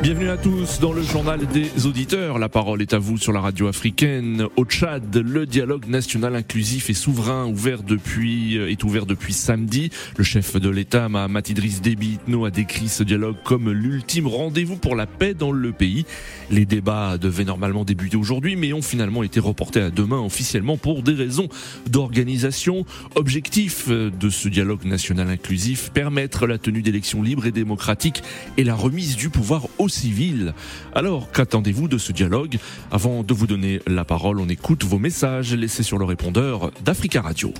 Bienvenue à tous dans le journal des auditeurs. La parole est à vous sur la radio africaine. Au Tchad, le dialogue national inclusif et souverain ouvert depuis, est ouvert depuis samedi. Le chef de l'État, Mahamat Idriss Déby Itno, a décrit ce dialogue comme l'ultime rendez-vous pour la paix dans le pays. Les débats devaient normalement débuter aujourd'hui, mais ont finalement été reportés à demain officiellement pour des raisons d'organisation. Objectif de ce dialogue national inclusif, permettre la tenue d'élections libres et démocratiques et la remise du pouvoir aux civils. Alors, qu'attendez-vous de ce dialogue Avant de vous donner la parole, on écoute vos messages laissés sur le répondeur d'Africa Radio.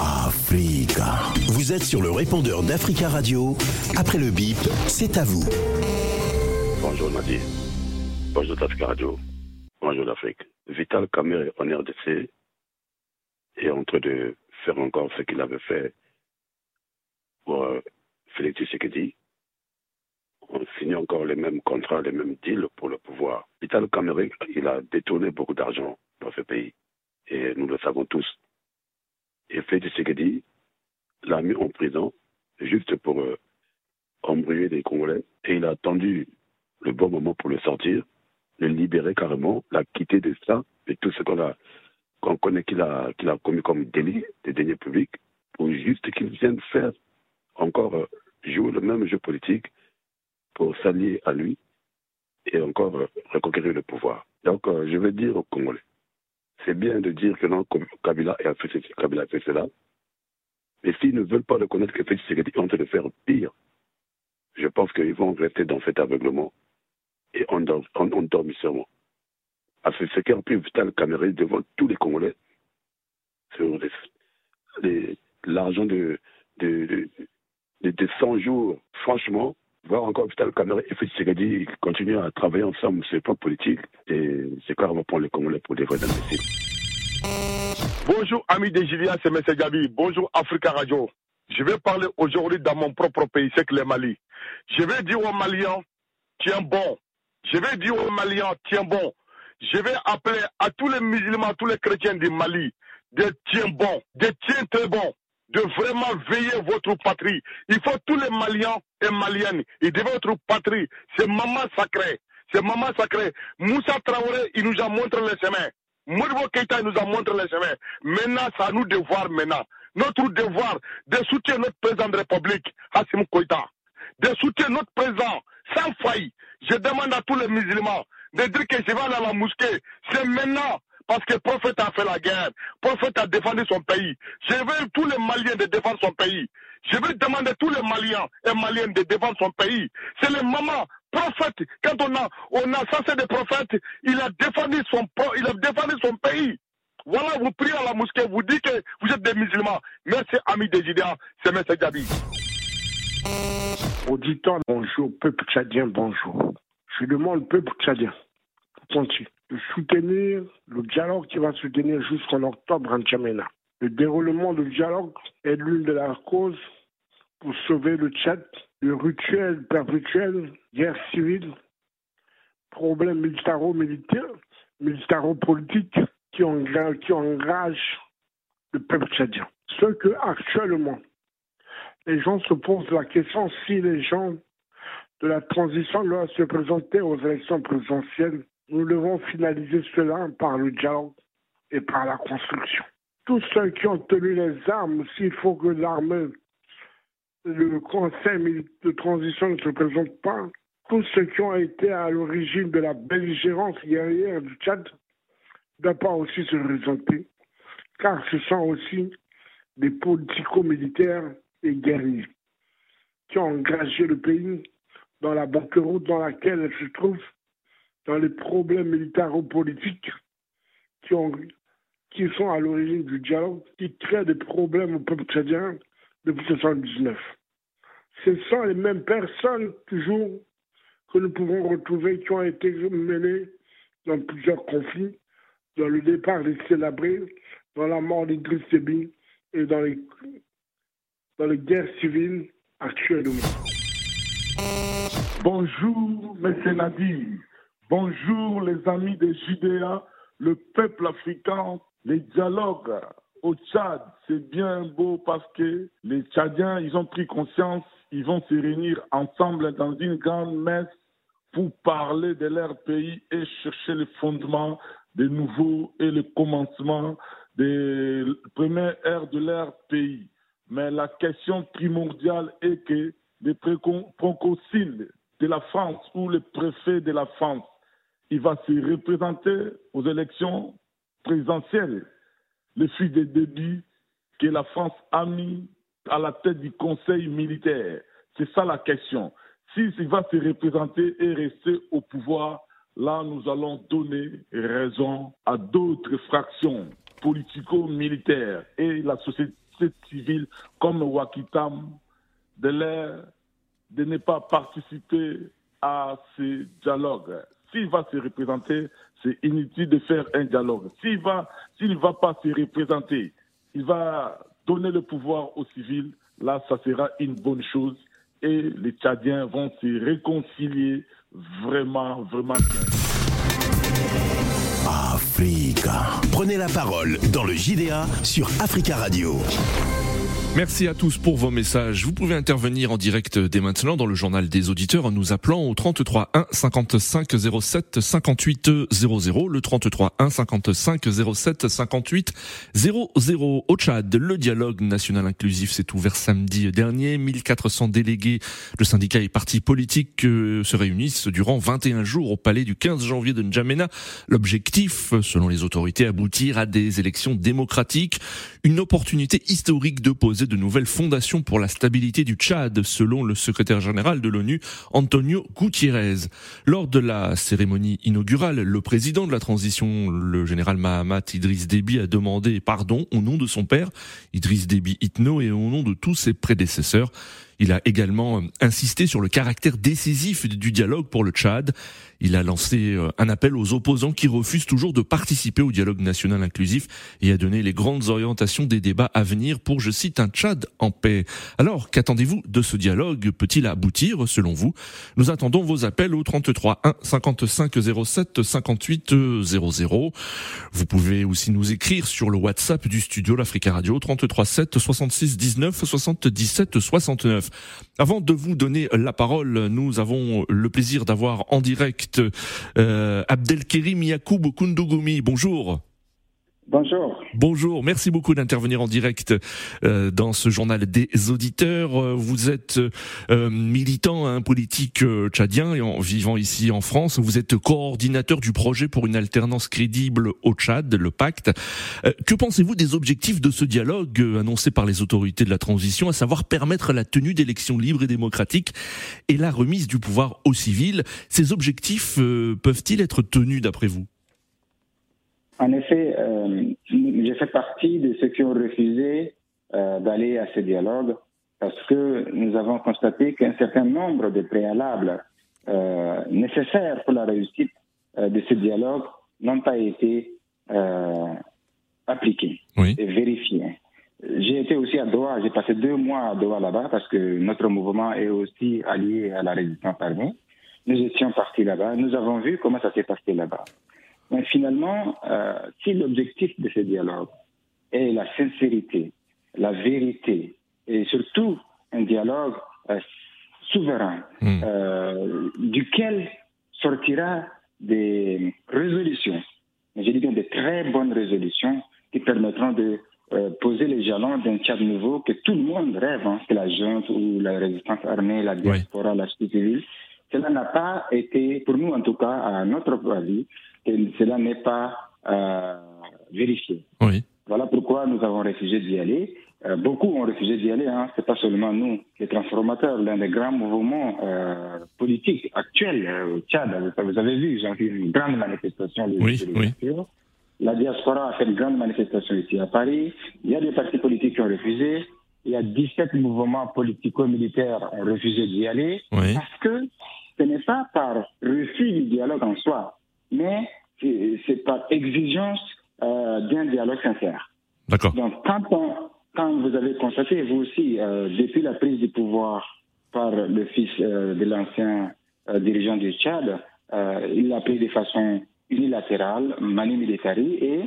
Africa. Vous êtes sur le répondeur d'Africa Radio. Après le bip, c'est à vous. Bonjour Nadir. Bonjour d'Africa Radio. Bonjour l'Afrique. Vital Kamerhe en RDC est en train de faire encore ce qu'il avait fait pour euh, Félix Tshisekedi. On signe encore les mêmes contrats, les mêmes deals pour le pouvoir. Vital Kamerhe, il a détourné beaucoup d'argent dans ce pays. Et nous le savons tous. Et Félix Tshisekedi l'a mis en prison juste pour euh, embrouiller les Congolais. Et il a attendu le bon moment pour le sortir, le libérer carrément, la quitter de ça, et tout ce qu'on a qu'on connaît qu'il a, a commis comme délit, des deniers publics, pour juste qu'il vienne faire encore euh, jouer le même jeu politique pour s'allier à lui et encore reconquérir le pouvoir. Donc, euh, je veux dire aux Congolais, c'est bien de dire que non, Kabila a fait ceci, Kabila a fait cela, mais s'ils ne veulent pas reconnaître que Félix Tshisekedi est en train de faire pire, je pense qu'ils vont rester dans cet aveuglement et endormissement. Parce que ce qui a pris Vital Kamerhe devant tous les Congolais, sur l'argent de, de, de, de, 100 jours, franchement, voir encore Vital Kamerhe et Félix Tshisekedi continuer à travailler ensemble sur le plan politique, et c'est carrément pour les Congolais pour des vrais imbéciles. Bonjour amis de Julien, c'est M. Gabi. Bonjour Africa Radio. Je vais parler aujourd'hui dans mon propre pays, c'est que le Mali. Je vais dire aux Maliens, tiens bon. Je vais dire aux Maliens, tiens bon. Je vais appeler à tous les musulmans, tous les chrétiens du Mali, de tiens bon, de tiens très bon, de vraiment veiller votre patrie. Il faut tous les Maliens et Maliennes, ils devant votre patrie. C'est maman sacrée. C'est maman sacrée. Moussa Traoré, il nous a montré le chemin. Modibo Keita nous a montré le chemin. Maintenant, c'est à nous de voir maintenant. Notre devoir de soutenir notre président de la République, Hassim Koïta. De soutenir notre président sans faille. Je demande à tous les musulmans de dire que je vais aller à la mosquée. C'est maintenant. Parce que prophète a fait la guerre. Prophète a défendu son pays. Je veux tous les Maliens de défendre son pays. Je veux demander à tous les Maliens et Maliennes de défendre son pays. C'est le moment prophète. Quand on a, on a censé des prophètes, il a défendu son, il a défendu son pays. Voilà, vous priez à la mosquée, vous dites que vous êtes des musulmans. Merci, amis des. C'est M. Gabi. Auditeur, bonjour. Peuple tchadien, bonjour. Je demande peuple tchadien de soutenir le dialogue qui va se tenir jusqu'en octobre en Tchamena. Le déroulement du dialogue est l'une de leurs causes pour sauver le Tchad le rituel perpétuel, guerre civile, problèmes militaro-militaires, militaro-politiques qui, qui engagent le peuple tchadien. Ce que actuellement, les gens se posent la question si les gens de la transition doivent se présenter aux élections présidentielles. Nous devons finaliser cela par le dialogue et par la construction. Tous ceux qui ont tenu les armes, s'il faut que l'armée le conseil de transition ne se présente pas, tous ceux qui ont été à l'origine de la belligérance guerrière du Tchad ne doivent pas aussi se présenter, car ce sont aussi des politico-militaires et guerriers qui ont engagé le pays dans la banqueroute dans laquelle elle se trouve, dans les problèmes militaro-politiques qui, qui sont à l'origine du dialogue, qui créent des problèmes au peuple tchadien depuis 1979. Ce sont les mêmes personnes, toujours, que nous pouvons retrouver qui ont été menées dans plusieurs conflits, dans le départ des célébrés, dans la mort d'Idriss Déby et dans les, dans les guerres civiles actuellement. Bonjour, M. Nadir. Bonjour, les amis de Judéa, le peuple africain, les dialogues au Tchad, c'est bien beau parce que les Tchadiens, ils ont pris conscience, ils vont se réunir ensemble dans une grande messe pour parler de leur pays et chercher les fondements des nouveaux et le commencement des premières ères de leur pays. Mais la question primordiale est que les proconsuls de la France ou le préfet de la France, il va se représenter aux élections présidentielles. Le fils de débit que la France a mis à la tête du Conseil militaire. C'est ça la question. S'il va se représenter et rester au pouvoir, là, nous allons donner raison à d'autres fractions politico-militaires et la société civile comme Wakitam de de ne pas participer à ces dialogues. S'il va se représenter, c'est inutile de faire un dialogue. S'il va, s'il ne va pas se représenter, il va donner le pouvoir aux civils, là, ça sera une bonne chose et les Tchadiens vont se réconcilier vraiment, vraiment bien. Africa. Prenez la parole dans le JDA sur Africa Radio. Merci à tous pour vos messages. Vous pouvez intervenir en direct dès maintenant dans le journal des auditeurs en nous appelant au 33 1 55 07 58 00. Le 33 1 55 07 58 00. Au Tchad, le dialogue national inclusif s'est ouvert samedi dernier. 1400 délégués de syndicats et partis politiques euh, se réunissent durant 21 jours au palais du 15 janvier de N'Djamena. L'objectif, selon les autorités, aboutir à des élections démocratiques. Une opportunité historique de poser de nouvelles fondations pour la stabilité du Tchad, selon le secrétaire général de l'ONU, Antonio Gutiérrez. Lors de la cérémonie inaugurale, le président de la transition, le général Mahamat Idriss Déby, a demandé pardon au nom de son père, Idriss Déby Itno, et au nom de tous ses prédécesseurs. Il a également insisté sur le caractère décisif du dialogue pour le Tchad. Il a lancé euh, un appel aux opposants qui refusent toujours de participer au dialogue national inclusif et a donné les grandes orientations des débats à venir pour, je cite, un Tchad en paix. Alors, qu'attendez-vous de ce dialogue? Peut-il aboutir, selon vous? Nous attendons vos appels au 33 1 55 07 58 00. Vous pouvez aussi nous écrire sur le WhatsApp du studio l'Africa Radio 33 7 66 19 77 69. Avant de vous donner la parole, nous avons le plaisir d'avoir en direct euh, Abdelkerim Yacoub. Bonjour. Bonjour. Bonjour, merci beaucoup d'intervenir en direct euh, dans ce journal des auditeurs. Euh, vous êtes euh, militant un politique tchadien et en vivant ici en France. Vous êtes coordinateur du projet pour une alternance crédible au Tchad, le pacte. que pensez-vous des objectifs de ce dialogue annoncé par les autorités de la transition, à savoir permettre la tenue d'élections libres et démocratiques et la remise du pouvoir aux civils Ces objectifs peuvent-ils être tenus d'après vous? En effet, fait partie de ceux qui ont refusé euh, d'aller à ce dialogue parce que nous avons constaté qu'un certain nombre de préalables euh, nécessaires pour la réussite euh, de ce dialogue n'ont pas été appliqués et vérifiés. J'ai été aussi à Doha, j'ai passé deux mois à Doha là-bas parce que notre mouvement est aussi allié à la résistance armée. Nous étions partis là-bas, nous avons vu comment ça s'est passé là-bas. Mais finalement, euh, si l'objectif de ce dialogue est la sincérité, la vérité, et surtout un dialogue euh, souverain, hmm. euh, duquel sortira des résolutions, je dis bien des très bonnes résolutions qui permettront de poser les jalons d'un Tchad nouveau que tout le monde rêve, hein, que la junte ou la résistance armée, la diaspora, la société civile. Cela n'a pas été, pour nous en tout cas, à notre avis, cela n'est pas euh, vérifié. Oui. Voilà pourquoi nous avons refusé d'y aller. Euh, beaucoup ont refusé d'y aller. Hein. C'est pas seulement nous, les transformateurs, l'un des grands mouvements euh, politiques actuels euh, au Tchad. Vous avez vu, j'ai fait une grande manifestation. De, oui, oui. La diaspora a fait une grande manifestation ici à Paris. Il y a des partis politiques qui ont refusé. Il y a 17 mouvements politico-militaires qui ont refusé d'y aller. Oui. Parce que ce n'est pas par refus du dialogue en soi mais c'est par exigence euh, d'un dialogue sincère. D'accord. Donc, quand on, quand vous avez constaté, vous aussi, depuis la prise du pouvoir par le fils de l'ancien dirigeant du Tchad, il l'a pris de façon unilatérale, mani militari, et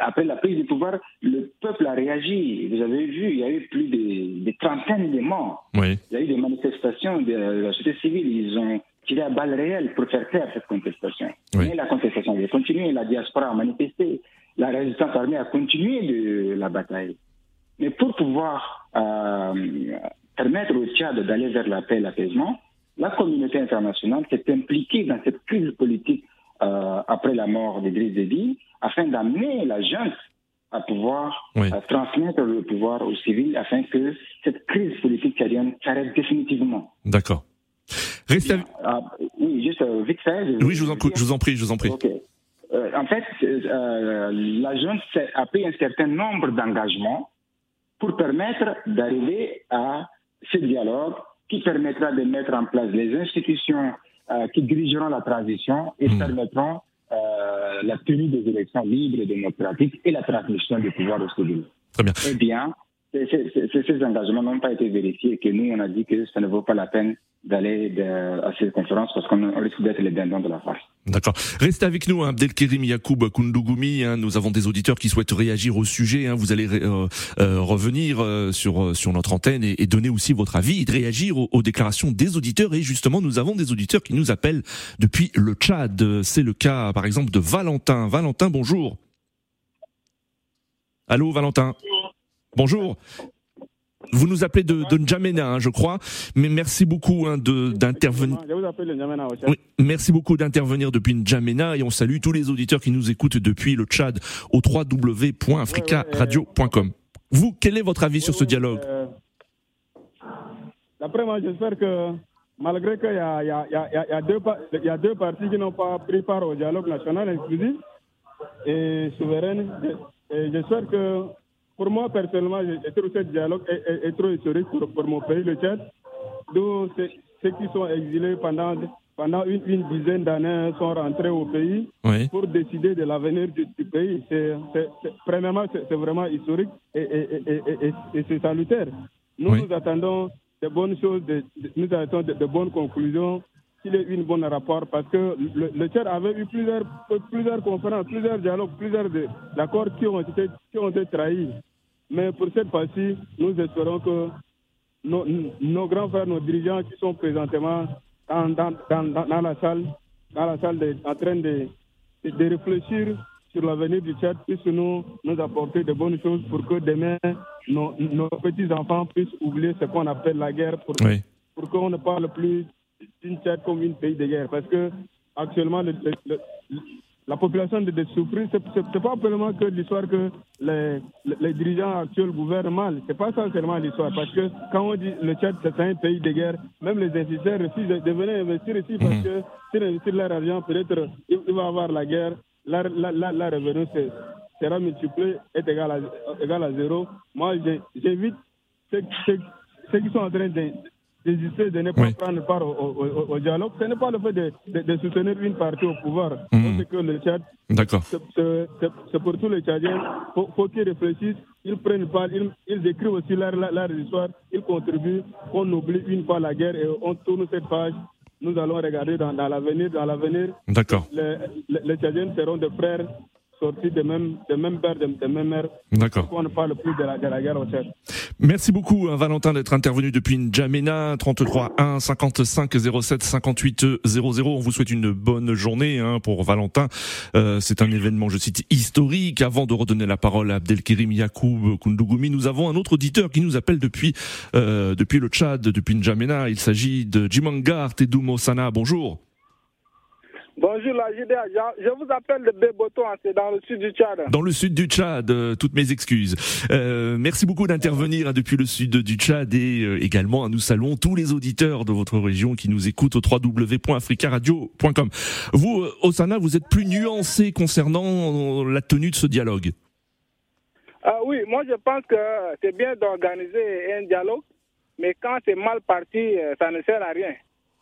après la prise du pouvoir, le peuple a réagi. Vous avez vu, il y a eu plus de, de trentaines de morts. Oui. Il y a eu des manifestations de la société civile. Ils ont tiré à balles réelles pour faire taire cette contestation. Oui. Mais la contestation a continué. La diaspora a manifesté. La résistance armée a continué de la bataille. Mais pour pouvoir euh, permettre au Tchad d'aller vers la paix et l'apaisement, la communauté internationale s'est impliquée dans cette crise politique euh, après la mort d'Idriss Déby afin d'amener la junte à pouvoir Oui. transmettre le pouvoir aux civils afin que cette crise politique tchadienne s'arrête définitivement. D'accord. Restez avec- Ah, oui, juste euh, vite fait. Oui, je vous, en, je vous en prie, je vous en prie. Euh, en fait, euh, la junte s'est- a pris un certain nombre d'engagements pour permettre d'arriver à ce dialogue qui permettra de mettre en place les institutions euh, qui dirigeront la transition et Mm. permettront la tenue des élections libres et démocratiques et la transmission du pouvoir aux civils. Très bien. Eh bien, ces- engagements n'ont pas été vérifiés et que nous, on a dit que ça ne vaut pas la peine d'aller à ces conférences parce qu'on on risque d'être les dindons de la farce. D'accord. Restez avec nous, hein, Abdelkerim Yacoub Koundougoumi. Hein, nous avons des auditeurs qui souhaitent réagir au sujet. Hein, vous allez euh, euh, revenir euh, sur euh, sur notre antenne et, et donner aussi votre avis et de réagir aux, aux déclarations des auditeurs. Et justement, nous avons des auditeurs qui nous appellent depuis le Tchad. C'est le cas, par exemple, de Valentin. Valentin, bonjour. Allô, Valentin. Bonjour. Vous nous appelez de, de N'Djamena, hein, je crois. Mais merci beaucoup hein, d'intervenir. Oui, merci beaucoup d'intervenir depuis N'Djamena et on salue tous les auditeurs qui nous écoutent depuis le Tchad au www.africaradio.com. Vous, quel est votre avis sur ce dialogue? euh, D'après moi, j'espère que malgré qu'il y a, y, y, y, deux, parties qui n'ont pas pris part au dialogue national inclusif et souverain, j'espère que pour moi personnellement, je trouve ce dialogue est, est- est trop historique pour, pour mon pays, le Tchad, d'où ceux ceux qui sont exilés pendant, pendant une, une dizaine d'années sont rentrés au pays Oui, pour décider de l'avenir du, du pays. C'est, premièrement, c'est, vraiment historique et, et, et, et, et- et c'est salutaire. Nous, Oui. nous attendons de bonnes choses, de, de- nous attendons de, de bonnes conclusions, qu'il y ait une bonne rapport, parce que le, le Tchad avait eu plusieurs, plusieurs conférences, plusieurs dialogues, plusieurs accords qui ont été, qui ont été trahis. Mais pour cette fois-ci, nous espérons que nos, nos grands frères, nos dirigeants qui sont présentement dans, dans, dans, dans- dans la salle, dans la salle de- en train de, de, de réfléchir sur l'avenir du Tchad puissent nous, nous apporter de bonnes choses pour que demain nos, nos petits-enfants puissent oublier ce qu'on appelle la guerre pour, oui, pour qu'on ne parle plus d'une Tchad comme une pays de guerre. Parce que actuellement, le- le- le- la population de, de souffrir, c'est c'est- c'est pas seulement que l'histoire que les, les- dirigeants actuels gouvernent mal. C'est pas ça seulement l'histoire. Parce que quand on dit le Tchad, c'est un pays de guerre, même les investisseurs refusent de venir investir ici parce que s'ils investissent leur argent, peut-être il, il va y avoir la guerre. Leur, leur, leur, leur revenu sera multiplié, est égal à, égal à zéro. Moi, j'invite ceux, ceux- ceux qui sont en train de d'ésister, de ne pas Oui. prendre part au, au- au- au dialogue. Ce n'est pas le fait de, de- de soutenir une partie au pouvoir. Mhm. C'est que le Tchad, d'accord. c'est- pour tous les Tchadiens. Il faut, faut qu'ils réfléchissent, ils prennent part, ils, ils écrivent aussi leur, leur, histoire, ils contribuent. On oublie une fois la guerre et on tourne cette page. Nous allons regarder dans, dans l'avenir. Dans l'avenir, D'accord, les, les, les Tchadiens seront des frères sortis de même, de même père, de, de même mère. d'accord. On ne parle plus de la, de la guerre au Tchad? Merci beaucoup, hein, Valentin, d'être intervenu depuis N'Djamena, 33 1 55 07 58 00. On vous souhaite une bonne journée hein, pour Valentin. Euh, c'est un événement, je cite, historique. Avant de redonner la parole à Abdelkerim Yacoub Koundougoumi, nous avons un autre auditeur qui nous appelle depuis euh, depuis le Tchad, depuis N'Djamena. Il s'agit de Jimangar Tedoumo Sana. Bonjour. Bonjour la JDA, je vous appelle de Béboton, c'est dans le sud du Tchad. Dans le sud du Tchad, euh, toutes mes excuses. Euh, merci beaucoup d'intervenir hein, depuis le sud du Tchad et euh, également hein, nous saluons tous les auditeurs de votre région qui nous écoutent au www.africaradio.com. Vous, euh, Osana, vous êtes plus nuancé concernant la tenue de ce dialogue. Ah oui, moi je pense que c'est bien d'organiser un dialogue, mais quand c'est mal parti, ça ne sert à rien.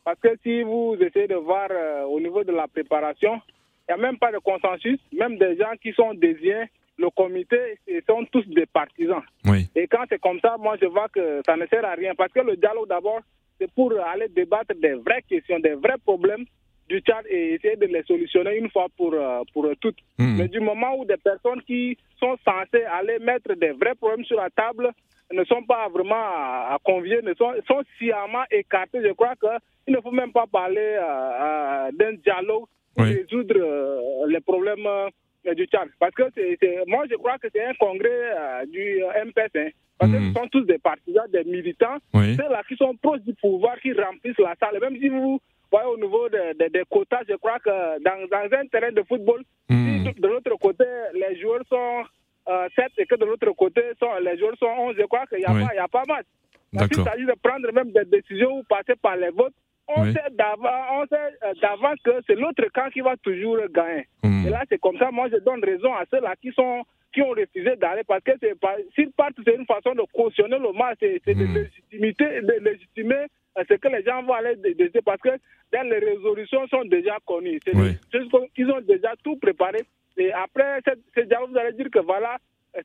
Parce que si vous essayez de voir euh, au niveau de la préparation, il n'y a même pas de consensus, même des gens qui sont désignés, le comité, ils sont tous des partisans. Oui. Et quand c'est comme ça, moi, je vois que ça ne sert à rien. Parce que le dialogue, d'abord, c'est pour aller débattre des vraies questions, des vrais problèmes du Tchad et essayer de les solutionner une fois pour, euh, pour toutes. Hmm. Mais du moment où des personnes qui sont censées aller mettre des vrais problèmes sur la table ne sont pas vraiment convier, ne sont, sont sciemment écartés, je crois qu'il ne faut même pas parler euh, d'un dialogue pour Oui. résoudre euh, les problèmes euh, du Tchad. Parce que c'est, moi, je crois que c'est un congrès du MPS. hein. parce Mhm. ce sont tous des partisans, des militants, Oui. ceux-là qui sont proches du pouvoir, qui remplissent la salle. Même si vous voyez au niveau de- de- des quotas, je crois que dans, dans un terrain de football, Hmm. si de l'autre côté, les joueurs sont euh, 7 et que de l'autre côté, sont, les joueurs sont 11, je crois qu'il n'y a, Oui. a pas match. Quand il D'accord. s'agit de prendre même des décisions ou passer par les votes, on Oui. sait d'avance euh, d'avance que c'est l'autre camp qui va toujours gagner. Hmm. Et là, c'est comme ça, moi, je donne raison à ceux-là qui sont qui ont refusé d'aller parce que c'est pas s'ils partent, c'est une façon de cautionner le match, c'est c'est de légitimité, de légitimer euh, ce que les gens vont aller dé- décider parce que les résolutions sont déjà connues. C'est Oui. Ils ont déjà tout préparé. Et après ce dialogue, vous allez dire que voilà,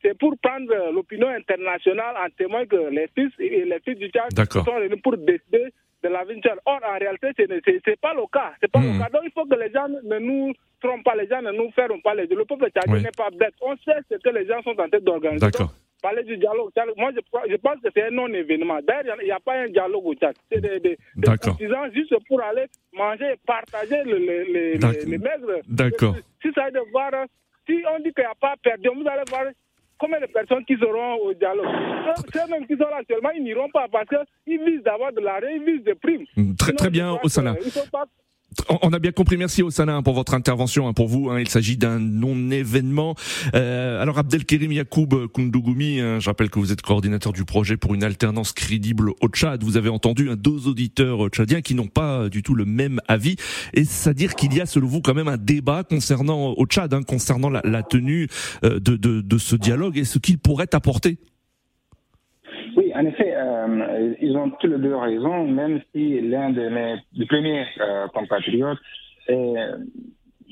c'est pour prendre l'opinion internationale en témoin que les fils et les filles du Tchad sont venus pour décider de la vie du Tchad. Or, en réalité, ce n'est pas le cas. C'est pas Hmm. le cas. Donc, il faut que les gens ne nous trompent pas, les gens ne nous feront pas les yeux. Le peuple tchadien Oui. n'est pas bête. On sait ce que les gens sont en train d'organiser. D'accord. Parler du dialogue, moi je, pense que c'est un non-événement. D'ailleurs, il n'y a, pas un dialogue au Tchad. C'est des, des, partisans juste pour aller manger et partager les, les maigres. D'accord. Si ça de voir, si on dit qu'il n'y a pas perdu, vous allez voir combien de personnes qui seront au dialogue. Ceux- Ceux-mêmes qui sont là actuellement, ils n'iront pas parce qu'ils visent d'avoir de l'argent, ils visent des primes. Très, très bien, crois On- a bien compris. Merci Osana hein, pour votre intervention. hein, pour vous, hein, il s'agit d'un non-événement. Euh, alors Abdelkerim Yacoub Koundougoumi, je rappelle que vous êtes coordinateur du projet pour une alternance crédible au Tchad. Vous avez entendu deux auditeurs tchadiens qui n'ont pas du tout le même avis. Et c'est-à-dire qu'il y a, selon vous, quand même un débat concernant au Tchad, concernant la, tenue euh, de, de ce dialogue et ce qu'il pourrait apporter. Euh, ils ont tous les deux raison, même si l'un de mes premiers euh, compatriotes euh,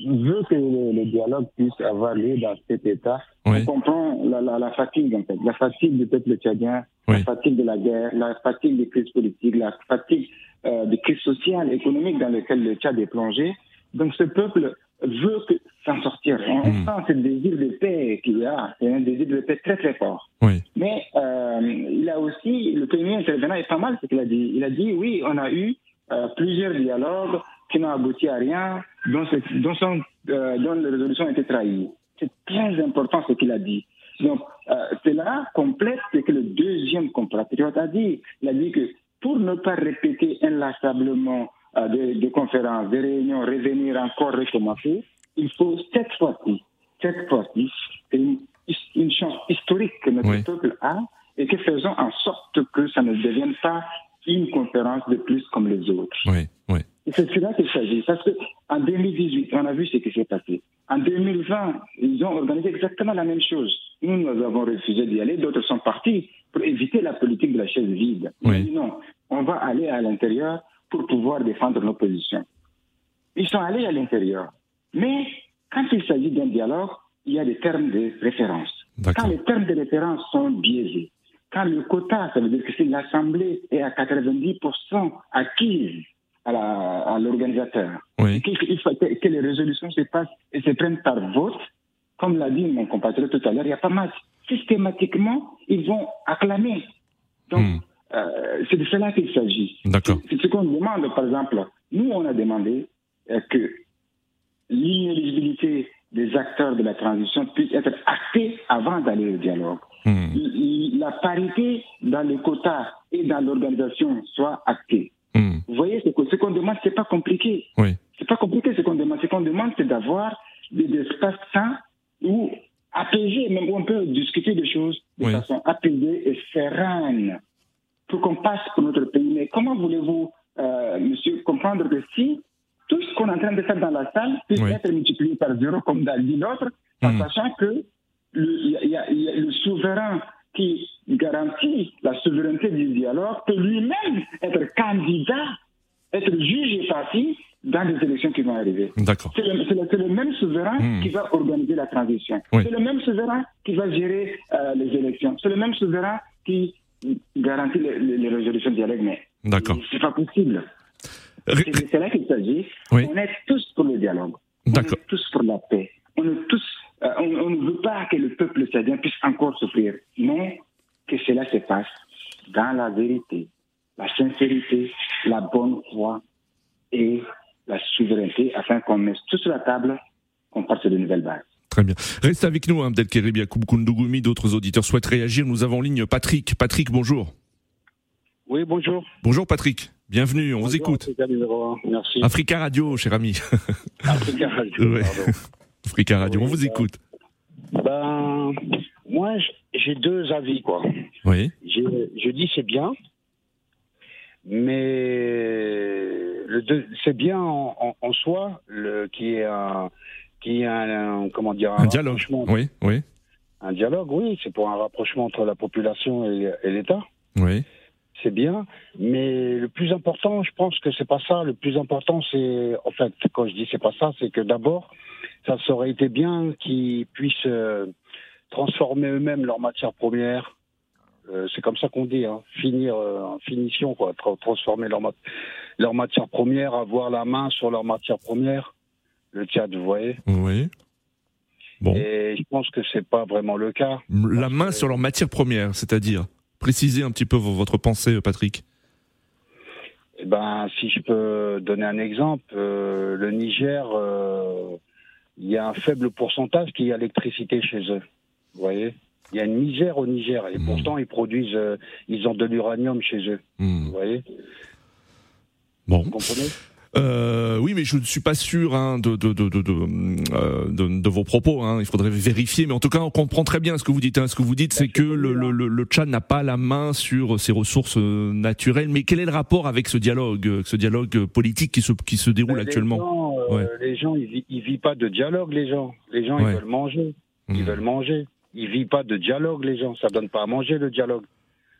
veut que le, le dialogue puisse avoir lieu dans cet état. Oui. On comprend la, la, la fatigue, en fait, la fatigue du peuple tchadien, Oui. la fatigue de la guerre, la fatigue des crises politiques, la fatigue des crises sociales, économiques dans lesquelles le Tchad est plongé. Donc ce peuple veut que s'en sortir. On Mm. sent ce désir de paix qu'il a, c'est un désir de paix très très fort. Oui. Mais euh, il a aussi, le premier intervenant est pas mal ce qu'il a dit. Il a dit oui, on a eu euh, plusieurs dialogues qui n'ont abouti à rien, dont, ce- dont, sont, euh, dont les résolutions ont été trahies. C'est très important ce qu'il a dit. Donc, euh, cela complète ce que le deuxième compatriote a dit. Il a dit que pour ne pas répéter inlassablement des, des conférences, des réunions, revenir encore recommencer, il faut cette fois-ci, cette fois-ci, une, une chance historique que notre Oui. peuple a et que faisons en sorte que ça ne devienne pas une conférence de plus comme les autres. Oui. Oui. C'est cela qu'il s'agit. Parce qu'en 2018, on a vu ce qui s'est passé. En 2020, ils ont organisé exactement la même chose. Nous, nous avons refusé d'y aller. D'autres sont partis pour éviter la politique de la chaise vide. Ils Oui. ont dit non, on va aller à l'intérieur pour pouvoir défendre nos positions. Ils sont allés à l'intérieur. Mais quand il s'agit d'un dialogue, il y a des termes de référence. Quand les termes de référence sont biaisés, quand le quota, ça veut dire que si l'Assemblée est à 90% acquise à l'organisateur, Oui. que, que les résolutions se passent et se prennent par vote, comme l'a dit mon compatriote tout à l'heure, il n'y a pas mal. Systématiquement, ils vont acclamer. Donc, Hmm. Euh, c'est de cela qu'il s'agit. D'accord. C'est ce qu'on demande, par exemple. Nous, on a demandé euh, que l'inéligibilité des acteurs de la transition puisse être actée avant d'aller au dialogue. Hmm. La parité dans les quotas et dans l'organisation soit actée. Hmm. Vous voyez, ce qu'on demande, c'est pas compliqué. Oui. C'est pas compliqué ce qu'on demande. Ce qu'on demande, c'est d'avoir des, des espaces sains où apaisés, même où on peut discuter des choses de Oui. façon apaisée et sereine pour qu'on passe pour notre pays. Mais comment voulez-vous, euh, monsieur, comprendre que si tout ce qu'on est en train de faire dans la salle Oui. être multiplié par zéro, comme l'a dit l'autre, en Hmm. sachant que le, y a- il y a- il y a le souverain qui garantit la souveraineté du dialogue peut lui-même être candidat, être juge et parti dans les élections qui vont arriver. D'accord. C'est le, même souverain Hmm. qui va organiser la transition. Oui. C'est le même souverain qui va gérer euh, les élections. C'est le même souverain qui garantit les, résolutions de dialogue. Mais c'est pas possible. C'est là qu'il s'agit. Oui. On est tous pour le dialogue. On est tous pour la paix. On est tous. euh, on, on ne veut pas que le peuple sadien puisse encore souffrir, mais que cela se passe dans la vérité, la sincérité, la bonne foi et la souveraineté, afin qu'on mette tout sur la table, qu'on parte de nouvelles bases. Très bien. Restez avec nous, hein, Abdelkerim Yacoub Koundougoumi. D'autres auditeurs souhaitent réagir. Nous avons en ligne Patrick. Patrick, bonjour. Oui, bonjour. Bonjour Patrick. Bienvenue, on vous écoute. Africa numéro. Merci. Africa Radio, cher ami. Africa Radio, Ouais. Africa Radio, on vous bah. écoute. Ben, moi, j'ai deux avis, quoi. Oui. Je dis c'est bien, mais c'est bien en, en- en soi le, qui est un, qui est un, un- comment dire, Un dialogue. Oui, oui, Un dialogue, oui, c'est pour un rapprochement entre la population et, et l'État. oui. c'est bien, mais le plus important, je pense que c'est pas ça. Le plus important, c'est, en fait, quand je dis c'est pas ça, c'est que d'abord, ça aurait été bien qu'ils puissent euh, transformer eux-mêmes leurs matières premières. Euh, c'est comme ça qu'on dit, hein, finir euh, en finition, quoi, tra- transformer leurs mat- leurs matières premières, avoir la main sur leurs matières premières. Le Tchad, vous voyez. Oui. Bon. Et je pense que c'est pas vraiment le cas. La main sur leur matière première, c'est-à-dire Précisez un petit peu vo- votre pensée, Patrick. Eh ben, si je peux donner un exemple, euh, le Niger, euh, il y a un faible pourcentage qui est électricité chez eux. Vous voyez? Il y a une misère au Niger et Hmm. pourtant ils produisent, euh, ils ont de l'uranium chez eux. Hmm. Vous voyez? Bon. Vous comprenez? Euh, oui, mais je ne suis pas sûr hein, de, de, de, de, de, euh, de- de vos propos. Hein. Il faudrait vérifier. Mais en tout cas, on comprend très bien ce que vous dites. Hein. Ce que vous dites, c'est que le, le, le, le Tchad n'a pas la main sur ses ressources euh, naturelles. Mais quel est le rapport avec ce dialogue, euh, ce dialogue politique qui se, qui se déroule Ben, actuellement Les gens, euh, Ouais. les, gens ils, ils vivent pas de dialogue, les gens. Les gens, Ouais. ils veulent manger. Ils Hmm. veulent manger. Ils vivent pas de dialogue, les gens. Ça donne pas à manger, le dialogue.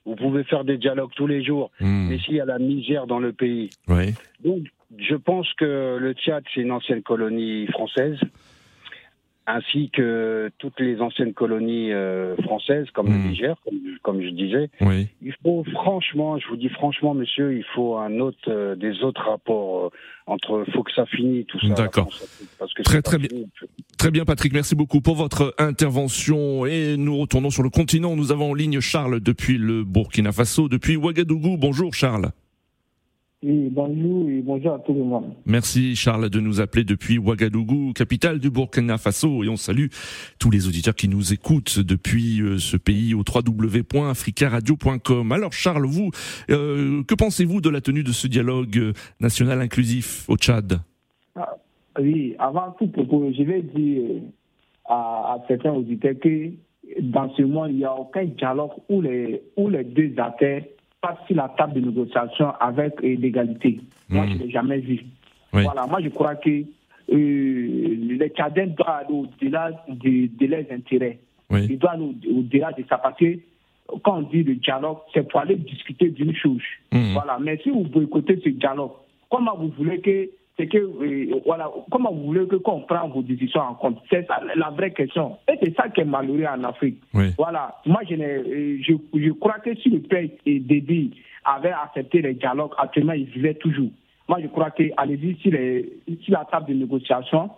Vous pouvez faire des dialogues tous les jours. Hmm. Mais s'il y a la misère dans le pays, Ouais. Donc, je pense que le Tchad, c'est une ancienne colonie française, ainsi que toutes les anciennes colonies euh, françaises, comme Mm. le Niger, comme, comme je disais. Oui. Il faut, franchement, je vous dis franchement, monsieur, il faut un autre, euh, des autres rapports euh, entre. faut que ça finisse tout ça. D'accord. Très, très bien. fini. Très bien, Patrick. Merci beaucoup pour votre intervention. Et nous retournons sur le continent. Nous avons en ligne Charles depuis le Burkina Faso, depuis Ouagadougou. Bonjour, Charles. Oui, bonjour et bonjour à tout le monde. Merci Charles de nous appeler depuis Ouagadougou, capitale du Burkina Faso, et on salue tous les auditeurs qui nous écoutent depuis euh, ce pays au www.africaradio.com. Alors Charles, vous, euh, que pensez-vous de la tenue de ce dialogue euh, national inclusif au Tchad? Ah, oui, avant tout propos, je vais dire à, à certains auditeurs que dans ce monde, il n'y a aucun dialogue où les, où les deux acteurs passent sur la table de négociation avec euh, l'égalité. Moi, Mhm. je ne l'ai jamais vu. Oui. Voilà, moi, je crois que euh, les Tchadiens doivent aller au-delà de, de leurs intérêts. Oui. Ils doivent aller au- au-delà de ça parce que quand on dit le dialogue, c'est pour aller discuter d'une chose. Mhm. Voilà, mais si vous boycottez ce dialogue, comment vous voulez que c'est que euh, voilà, comment vous voulez que qu'on prenne vos décisions en compte? C'est ça la vraie question. Et c'est ça qui est malheureux en Afrique. Oui. Voilà, moi je, euh, je, je crois que si le père et Déby avaient accepté les dialogues, actuellement ils vivaient toujours. Moi je crois que allez-y sur, sur la table de négociation,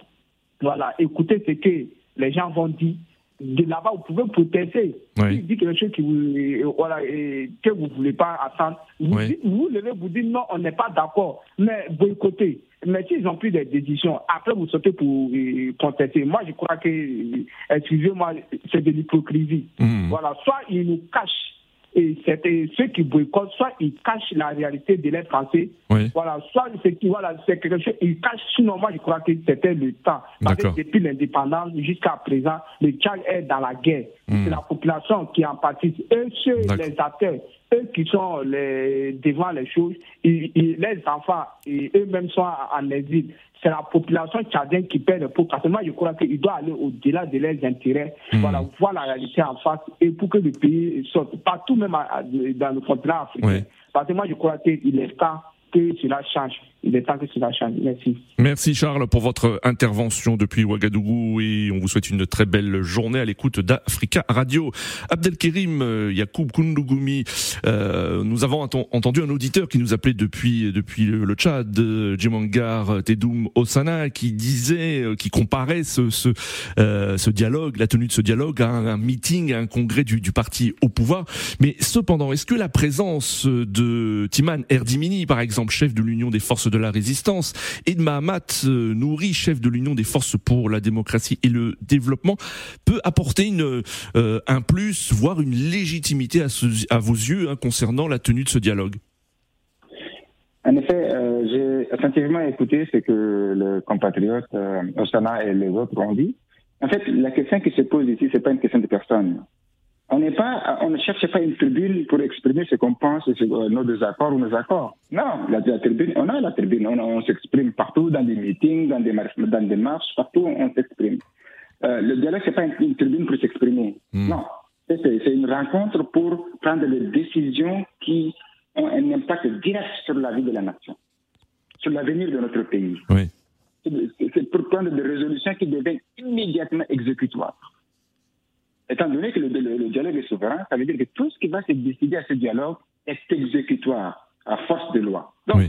voilà, écoutez ce que les gens vont dire. De là-bas, vous pouvez protester. Oui. S'ils disent quelque chose qui vous, voilà, euh, que vous ne voulez pas attendre, vous, Oui. dites- vous levez, vous dites non, on n'est pas d'accord, mais boycottez. Mais s'ils ont pris des décisions, après vous sautez pour euh, contester. Moi, je crois que, euh, excusez-moi, c'est de l'hypocrisie. Mhm. Voilà, soit ils nous cachent, et c'est ceux qui boycottent, soit ils cachent la réalité de l'être français. Oui. Voilà, soit c'est qui, voilà, quelque chose, ils cachent. Sinon, moi, je crois que c'était le temps. Parce que depuis l'indépendance jusqu'à présent, le Tchad est dans la guerre. Hmm. C'est la population qui en participe. Eux, ceux, les acteurs, eux qui sont les, devant les choses, ils- les enfants, et eux-mêmes sont en exil. C'est la population tchadienne qui perd le pot. Parce que moi, je crois qu'il doit aller au-delà de leurs intérêts. Hmm. Voilà, voir la réalité en face et pour que le pays sorte. Partout, même à- à- dans le continent africain. Oui. Parce que moi, je crois qu'il est temps que cela change. Merci. Merci Charles pour votre intervention depuis Ouagadougou et on vous souhaite une très belle journée à l'écoute d'Africa Radio. Abdelkerim euh, Yacoub Koundougoumi, euh, nous avons entendu un auditeur qui nous appelait depuis depuis le Tchad, Djemangar Tedoum Osana, qui disait, euh, qui comparait ce ce, ce dialogue, la tenue de ce dialogue à un, meeting, à un congrès du, du parti au pouvoir. Mais cependant, est-ce que la présence de Timan Erdimini, par exemple, chef de l'Union des forces de la résistance, et de Mahamat euh, Nouri, chef de l'Union des forces pour la démocratie et le développement, peut apporter euh, un plus, voire une légitimité à, vos yeux hein, concernant la tenue de ce dialogue. En effet, euh, j'ai attentivement écouté ce que le compatriote Osana et les autres ont dit. En fait, la question qui se pose ici, c'est pas une question de personne on n'est pas, on ne cherche pas une tribune pour exprimer ce qu'on pense, nos désaccords ou nos accords. Non, la, tribune, on a la tribune, on, s'exprime partout, dans des meetings, dans des, marches, dans des marches, partout on s'exprime. Euh, le dialogue, c'est pas une, tribune pour s'exprimer. Hmm. Non, c'est une rencontre pour prendre des décisions qui ont un impact direct sur la vie de la nation, sur l'avenir de notre pays. Oui. C'est pour prendre des résolutions qui deviennent immédiatement exécutoires. Étant donné que le, dialogue est souverain, ça veut dire que tout ce qui va se décider à ce dialogue est exécutoire à force de loi. Donc,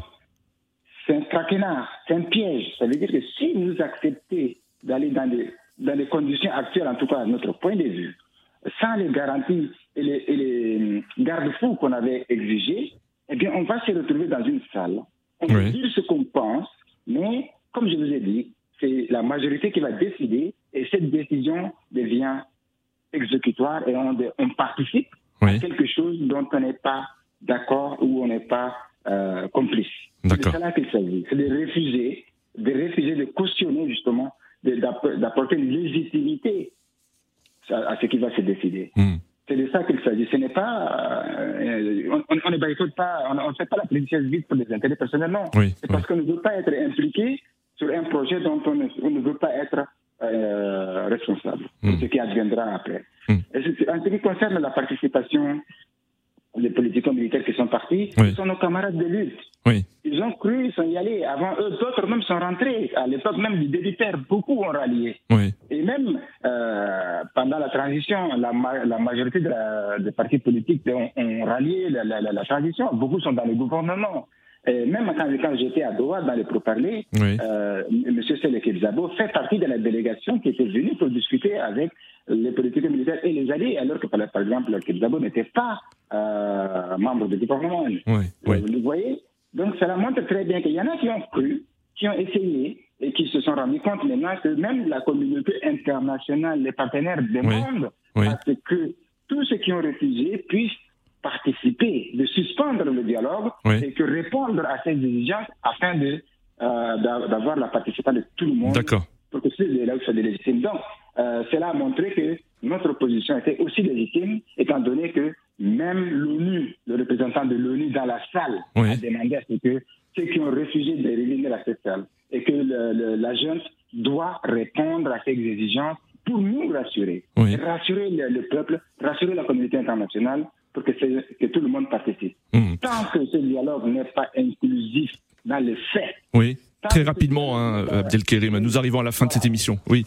c'est un traquenard, c'est un piège. Ça veut dire que si nous acceptons d'aller dans les, dans les conditions actuelles, en tout cas à notre point de vue, sans les garanties et les, les garde-fous qu'on avait exigés, eh bien, on va se retrouver dans une salle. On va dire ce qu'on pense, mais comme je vous ai dit, c'est la majorité qui va décider et cette décision devient exécutoire et on, on participe à quelque chose dont on n'est pas d'accord ou on n'est pas euh, complice. C'est de cela qu'il s'agit. C'est de refuser, de refuser de cautionner justement, d'apporter une légitimité à, ce qui va se décider. Hmm. C'est de ça qu'il s'agit. Ce n'est pas, euh, on, ne boycotte pas, on ne fait pas la politique vite pour des intérêts personnels, non. c'est parce qu'on ne veut pas être impliqué sur un projet dont on ne veut pas être euh, responsable hmm. ce qui adviendra après. Hmm. en ce qui concerne la participation des politiques militaires qui sont partis, ce sont nos camarades de lutte. Ils ont cru, ils sont y allés. Avant eux, d'autres même sont rentrés. À l'époque même du débutaire, beaucoup ont rallié. Et même euh, pendant la transition, la, la majorité des partis politiques ont, rallié la, la, la, transition. Beaucoup sont dans le gouvernement. Et même quand, quand j'étais à Doha dans les pro-parler, euh, M. Selek Zabo fait partie de la délégation qui était venue pour discuter avec les politiques militaires et les alliés, alors que par, exemple, Zabo n'était pas euh, membre du gouvernement. Vous voyez? Donc cela montre très bien qu'il y en a qui ont cru, qui ont essayé et qui se sont rendus compte maintenant que même la communauté internationale, les partenaires demandent à ce que tous ceux qui ont refusé puissent participer, de suspendre le dialogue et que répondre à ces exigences afin de euh, d'avoir la participation de tout le monde pour que ce dialogue soit légitime. Donc, euh, cela a montré que notre position était aussi légitime, étant donné que même l'ONU, le représentant de l'ONU dans la salle, a demandé à ce que ceux qui ont refusé de revenir à cette salle et que le, la jeune doit répondre à ces exigences pour nous rassurer, rassurer le, peuple, rassurer la communauté internationale pour que, que tout le monde participe. Hmm. Tant que ce dialogue n'est pas inclusif dans les faits. Oui, très rapidement, hein, Abdelkerim, nous arrivons à la fin de cette émission. Oui.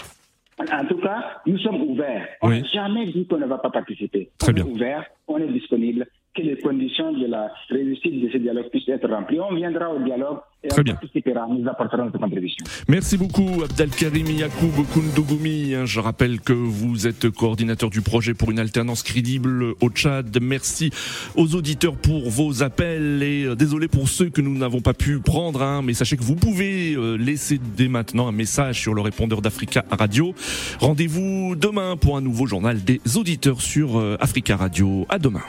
En tout cas, nous sommes ouverts. On n'a jamais dit qu'on ne va pas participer. Très on bien. est ouvert, on est disponible que les conditions de la réussite de ce dialogue puissent être remplies. On viendra au dialogue et Très on bien. participera, nous apporterons notre contribution. Merci beaucoup Abdelkarim Yacoub Koundougoumi. Je rappelle que vous êtes coordinateur du projet pour une alternance crédible au Tchad. Merci aux auditeurs pour vos appels et euh, désolé pour ceux que nous n'avons pas pu prendre, hein, mais sachez que vous pouvez euh, laisser dès maintenant un message sur le répondeur d'Africa Radio. Rendez-vous demain pour un nouveau journal des auditeurs sur euh, Africa Radio. À demain.